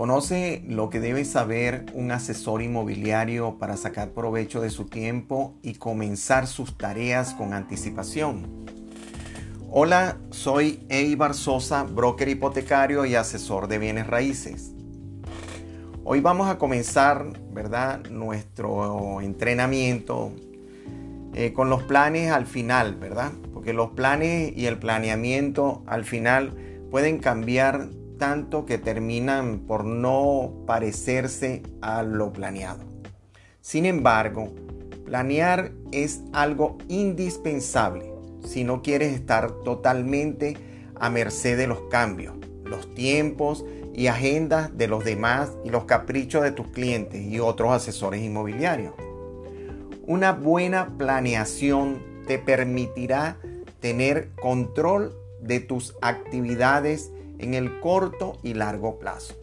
Conoce lo que debe saber un asesor inmobiliario para sacar provecho de su tiempo y comenzar sus tareas con anticipación. Hola, soy Eibar Sosa, broker hipotecario y asesor de bienes raíces. Hoy vamos a comenzar, ¿verdad?, nuestro entrenamiento eh, con los planes al final, ¿verdad? Porque los planes y el planeamiento al final pueden cambiar tanto que terminan por no parecerse a lo planeado. Sin embargo, planear es algo indispensable si no quieres estar totalmente a merced de los cambios, los tiempos y agendas de los demás y los caprichos de tus clientes y otros asesores inmobiliarios. Una buena planeación te permitirá tener control de tus actividades en el corto y largo plazo.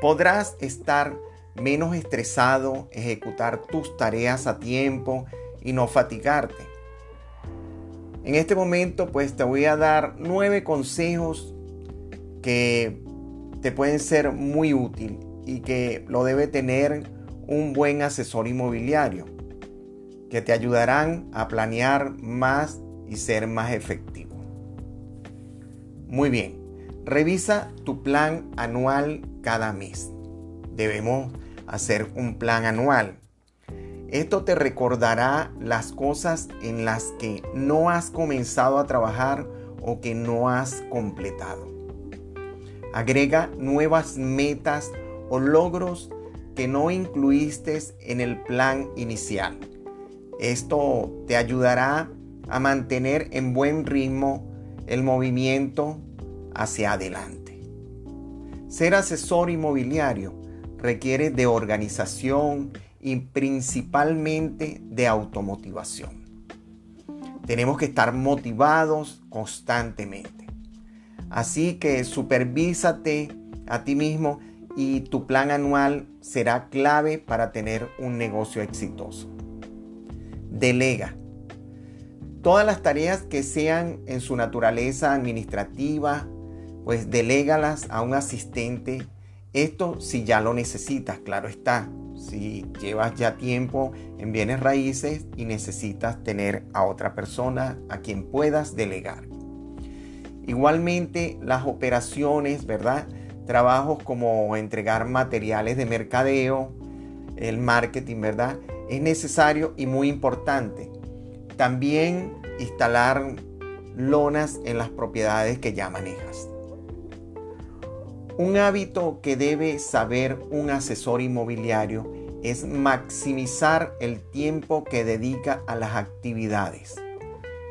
Podrás estar menos estresado, ejecutar tus tareas a tiempo y no fatigarte. En este momento pues te voy a dar nueve consejos que te pueden ser muy útil y que lo debe tener un buen asesor inmobiliario que te ayudarán a planear más y ser más efectivo. Muy bien, Revisa tu plan anual cada mes. Debemos hacer un plan anual. Esto te recordará las cosas en las que no has comenzado a trabajar o que no has completado. Agrega nuevas metas o logros que no incluiste en el plan inicial. Esto te ayudará a mantener en buen ritmo el movimiento hacia adelante. Ser asesor inmobiliario requiere de organización y principalmente de automotivación. Tenemos que estar motivados constantemente. Así que supervísate a ti mismo y tu plan anual será clave para tener un negocio exitoso. Delega. Todas las tareas que sean en su naturaleza administrativa, pues delégalas a un asistente. Esto si ya lo necesitas, claro está. Si llevas ya tiempo en bienes raíces y necesitas tener a otra persona a quien puedas delegar. Igualmente las operaciones, ¿verdad? Trabajos como entregar materiales de mercadeo, el marketing, ¿verdad? Es necesario y muy importante. También instalar lonas en las propiedades que ya manejas. Un hábito que debe saber un asesor inmobiliario es maximizar el tiempo que dedica a las actividades.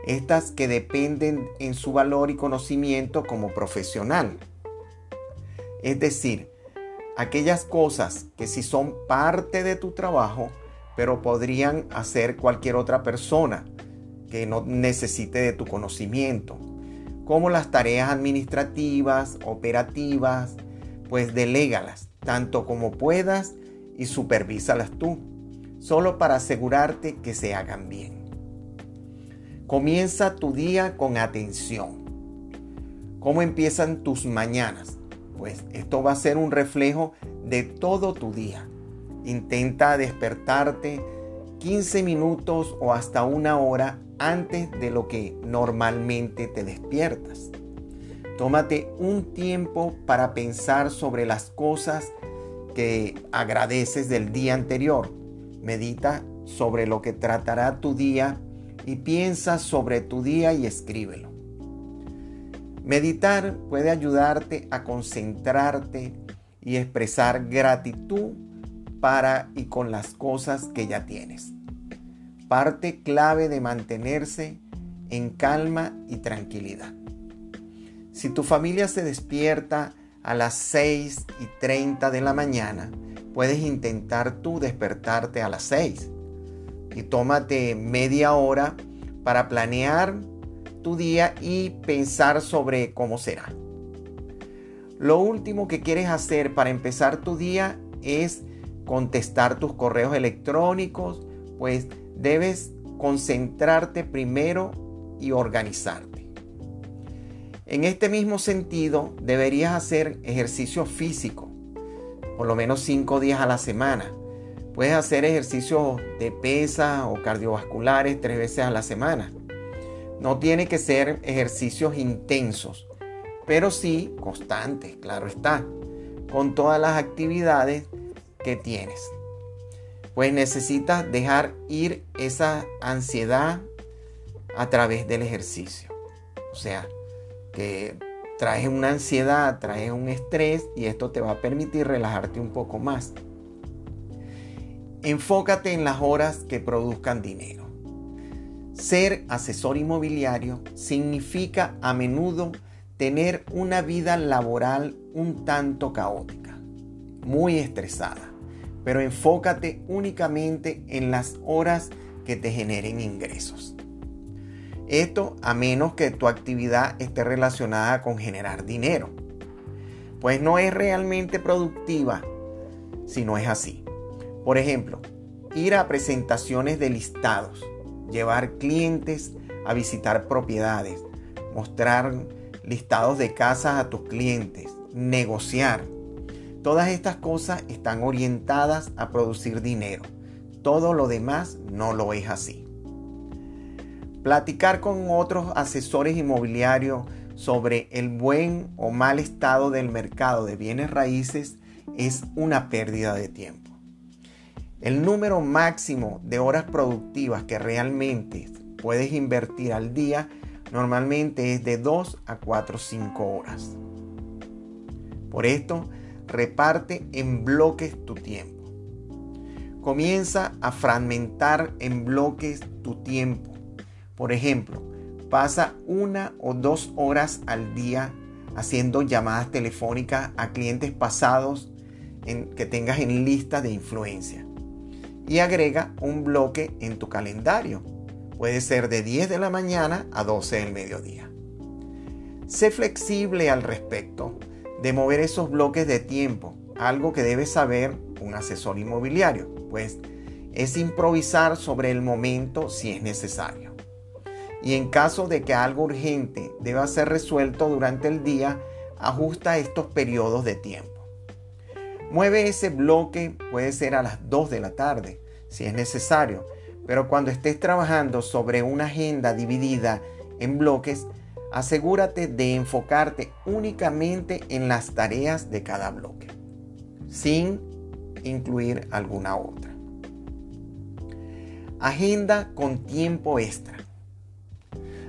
Estas que dependen en su valor y conocimiento como profesional. Es decir, aquellas cosas que si son parte de tu trabajo, pero podrían hacer cualquier otra persona que no necesite de tu conocimiento como las tareas administrativas, operativas, pues delégalas tanto como puedas y supervísalas tú, solo para asegurarte que se hagan bien. Comienza tu día con atención. ¿Cómo empiezan tus mañanas? Pues esto va a ser un reflejo de todo tu día. Intenta despertarte 15 minutos o hasta una hora antes de lo que normalmente te despiertas. Tómate un tiempo para pensar sobre las cosas que agradeces del día anterior. Medita sobre lo que tratará tu día y piensa sobre tu día y escríbelo. Meditar puede ayudarte a concentrarte y expresar gratitud para y con las cosas que ya tienes parte clave de mantenerse en calma y tranquilidad. Si tu familia se despierta a las 6 y 30 de la mañana, puedes intentar tú despertarte a las 6 y tómate media hora para planear tu día y pensar sobre cómo será. Lo último que quieres hacer para empezar tu día es contestar tus correos electrónicos, pues debes concentrarte primero y organizarte. En este mismo sentido, deberías hacer ejercicio físico, por lo menos cinco días a la semana. Puedes hacer ejercicios de pesa o cardiovasculares tres veces a la semana. No tiene que ser ejercicios intensos, pero sí constantes, claro está, con todas las actividades que tienes. Pues necesitas dejar ir esa ansiedad a través del ejercicio. O sea, que traes una ansiedad, traes un estrés y esto te va a permitir relajarte un poco más. Enfócate en las horas que produzcan dinero. Ser asesor inmobiliario significa a menudo tener una vida laboral un tanto caótica, muy estresada, pero enfócate únicamente en las horas que te generen ingresos. Esto a menos que tu actividad esté relacionada con generar dinero. Pues no es realmente productiva si no es así. Por ejemplo, ir a presentaciones de listados, llevar clientes a visitar propiedades, mostrar listados de casas a tus clientes, negociar. Todas estas cosas están orientadas a producir dinero. Todo lo demás no lo es así. Platicar con otros asesores inmobiliarios sobre el buen o mal estado del mercado de bienes raíces es una pérdida de tiempo. El número máximo de horas productivas que realmente puedes invertir al día normalmente es de 2 a 4 o 5 horas. Por esto, reparte en bloques tu tiempo. Comienza a fragmentar en bloques tu tiempo por ejemplo, pasa una o dos horas al día haciendo llamadas telefónicas a clientes pasados en, que tengas en lista de influencia. Y agrega un bloque en tu calendario. Puede ser de 10 de la mañana a 12 del mediodía. Sé flexible al respecto de mover esos bloques de tiempo, algo que debe saber un asesor inmobiliario, pues es improvisar sobre el momento si es necesario y en caso de que algo urgente deba ser resuelto durante el día, ajusta estos periodos de tiempo. Mueve ese bloque, puede ser a las 2 de la tarde, si es necesario, pero cuando estés trabajando sobre una agenda dividida en bloques, asegúrate de enfocarte únicamente en las tareas de cada bloque, sin incluir alguna otra. Agenda con tiempo extra.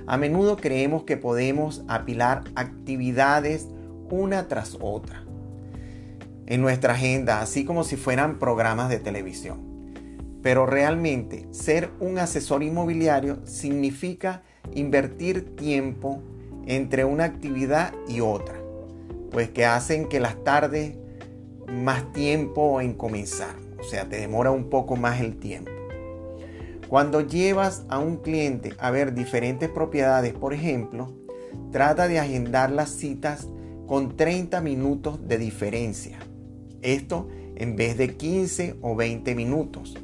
A menudo creemos que podemos apilar actividades una tras otra en nuestra agenda, así como si fueran programas de televisión. Pero realmente ser un asesor inmobiliario significa invertir tiempo entre una actividad y otra, pues que hacen que las tardes más tiempo en comenzar, o sea, te demora un poco más el tiempo. Cuando llevas a un cliente a ver diferentes propiedades, por ejemplo, trata de agendar las citas con 30 minutos de diferencia. Esto en vez de 15 o 20 minutos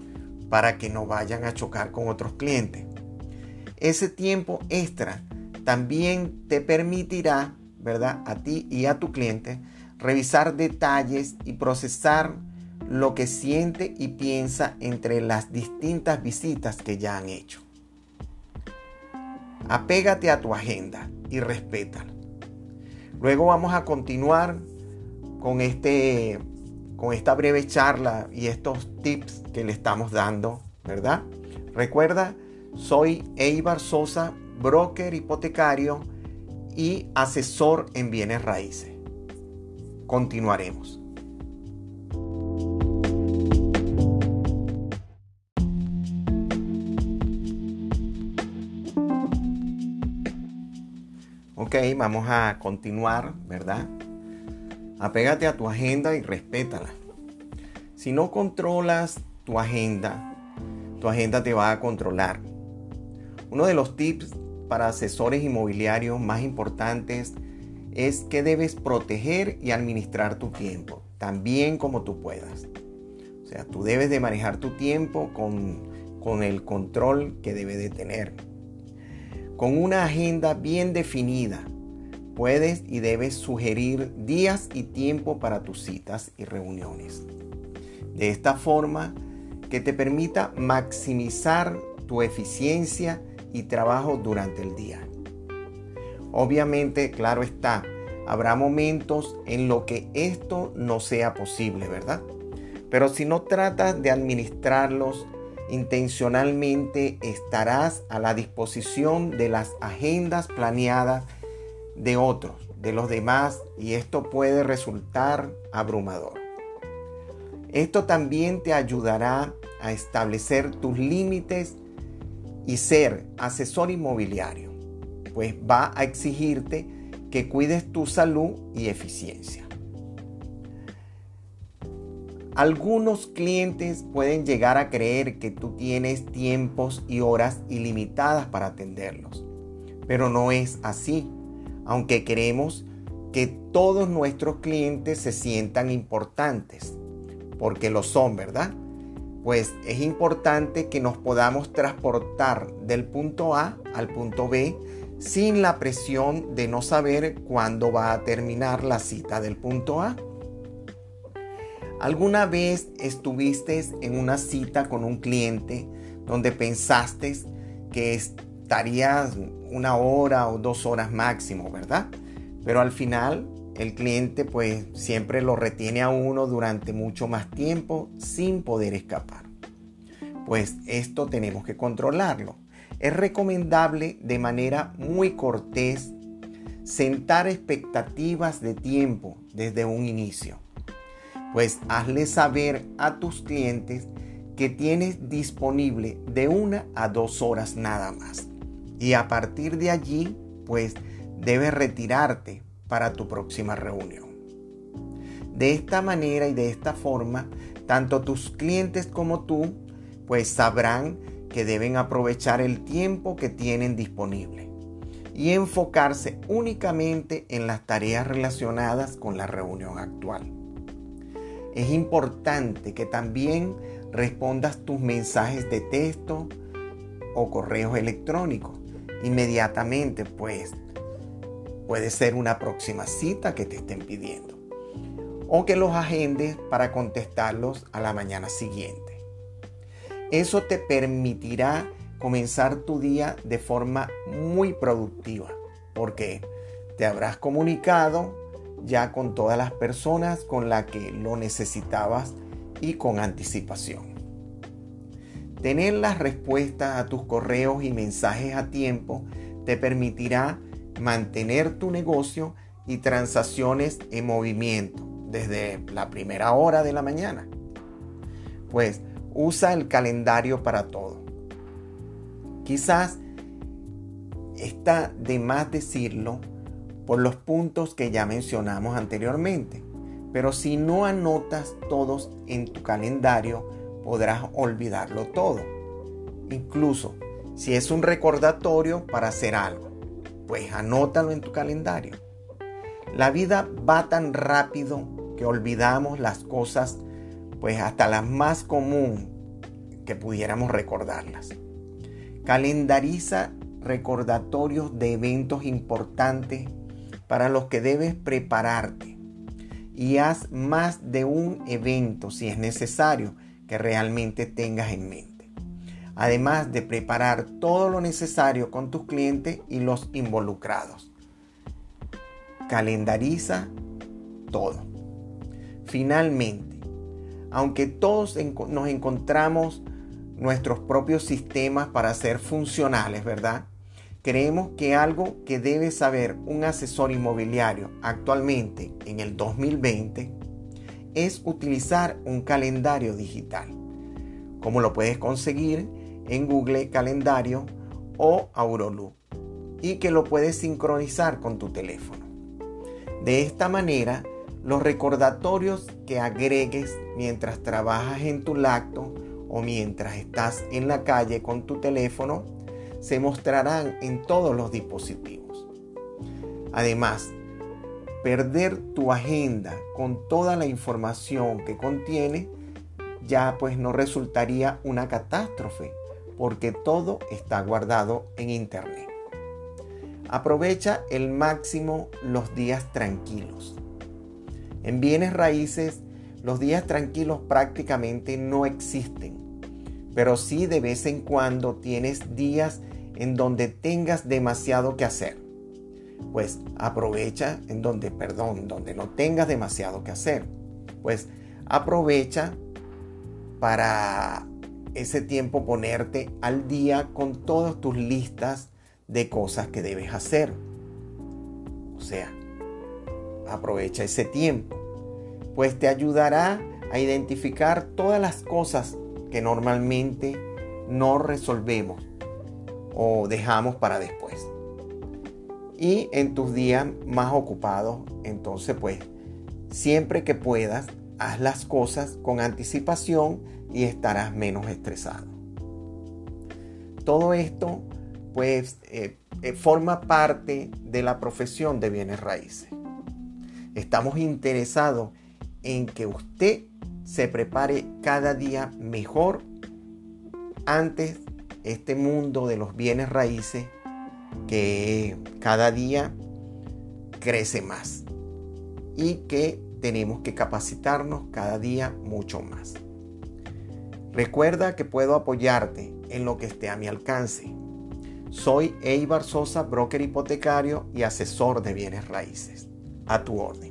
para que no vayan a chocar con otros clientes. Ese tiempo extra también te permitirá, ¿verdad? A ti y a tu cliente revisar detalles y procesar lo que siente y piensa entre las distintas visitas que ya han hecho. Apégate a tu agenda y respétala. Luego vamos a continuar con, este, con esta breve charla y estos tips que le estamos dando, ¿verdad? Recuerda, soy Eibar Sosa, broker hipotecario y asesor en bienes raíces. Continuaremos. Ok, vamos a continuar, ¿verdad? Apégate a tu agenda y respétala. Si no controlas tu agenda, tu agenda te va a controlar. Uno de los tips para asesores inmobiliarios más importantes es que debes proteger y administrar tu tiempo, también como tú puedas. O sea, tú debes de manejar tu tiempo con, con el control que debe de tener con una agenda bien definida puedes y debes sugerir días y tiempo para tus citas y reuniones. De esta forma que te permita maximizar tu eficiencia y trabajo durante el día. Obviamente, claro está, habrá momentos en los que esto no sea posible, ¿verdad? Pero si no tratas de administrarlos intencionalmente, estarás a la disposición de las agendas planeadas de otros, de los demás, y esto puede resultar abrumador. Esto también te ayudará a establecer tus límites y ser asesor inmobiliario, pues va a exigirte que cuides tu salud y eficiencia. Algunos clientes pueden llegar a creer que tú tienes tiempos y horas ilimitadas para atenderlos, pero no es así aunque queremos que todos nuestros clientes se sientan importantes, porque lo son, ¿verdad? Pues es importante que nos podamos transportar del punto A al punto B sin la presión de no saber cuándo va a terminar la cita del punto A. ¿Alguna vez estuviste en una cita con un cliente donde pensaste que estarías una hora o dos horas máximo, ¿verdad? Pero al final el cliente pues siempre lo retiene a uno durante mucho más tiempo sin poder escapar. Pues esto tenemos que controlarlo. Es recomendable de manera muy cortés sentar expectativas de tiempo desde un inicio. Pues hazle saber a tus clientes que tienes disponible de una a dos horas nada más. Y a partir de allí, pues debes retirarte para tu próxima reunión. De esta manera y de esta forma, tanto tus clientes como tú, pues sabrán que deben aprovechar el tiempo que tienen disponible y enfocarse únicamente en las tareas relacionadas con la reunión actual. Es importante que también respondas tus mensajes de texto o correos electrónicos inmediatamente, pues puede ser una próxima cita que te estén pidiendo. O que los agendes para contestarlos a la mañana siguiente. Eso te permitirá comenzar tu día de forma muy productiva, porque te habrás comunicado ya con todas las personas con las que lo necesitabas y con anticipación. Tener las respuestas a tus correos y mensajes a tiempo te permitirá mantener tu negocio y transacciones en movimiento desde la primera hora de la mañana. Pues usa el calendario para todo. Quizás está de más decirlo por los puntos que ya mencionamos anteriormente, pero si no anotas todos en tu calendario, podrás olvidarlo todo. Incluso si es un recordatorio para hacer algo, pues anótalo en tu calendario. La vida va tan rápido que olvidamos las cosas, pues hasta las más común que pudiéramos recordarlas. Calendariza recordatorios de eventos importantes para los que debes prepararte y haz más de un evento si es necesario que realmente tengas en mente. Además de preparar todo lo necesario con tus clientes y los involucrados. Calendariza todo. Finalmente, aunque todos nos encontramos nuestros propios sistemas para ser funcionales, ¿verdad? Creemos que algo que debe saber un asesor inmobiliario actualmente en el 2020 es utilizar un calendario digital, como lo puedes conseguir en Google Calendario o Auroloop, y que lo puedes sincronizar con tu teléfono. De esta manera, los recordatorios que agregues mientras trabajas en tu lacto o mientras estás en la calle con tu teléfono se mostrarán en todos los dispositivos. Además, perder tu agenda con toda la información que contiene, ya pues no resultaría una catástrofe, porque todo está guardado en Internet. Aprovecha el máximo los días tranquilos. En bienes raíces, los días tranquilos prácticamente no existen, pero sí de vez en cuando tienes días en donde tengas demasiado que hacer. Pues aprovecha en donde, perdón, donde no tengas demasiado que hacer. Pues aprovecha para ese tiempo ponerte al día con todas tus listas de cosas que debes hacer. O sea, aprovecha ese tiempo, pues te ayudará a identificar todas las cosas que normalmente no resolvemos o dejamos para después. Y en tus días más ocupados, entonces pues siempre que puedas, haz las cosas con anticipación y estarás menos estresado. Todo esto pues eh, eh, forma parte de la profesión de bienes raíces. Estamos interesados en que usted se prepare cada día mejor antes este mundo de los bienes raíces que cada día crece más y que tenemos que capacitarnos cada día mucho más. Recuerda que puedo apoyarte en lo que esté a mi alcance. Soy Eibar Sosa, broker hipotecario y asesor de bienes raíces. A tu orden.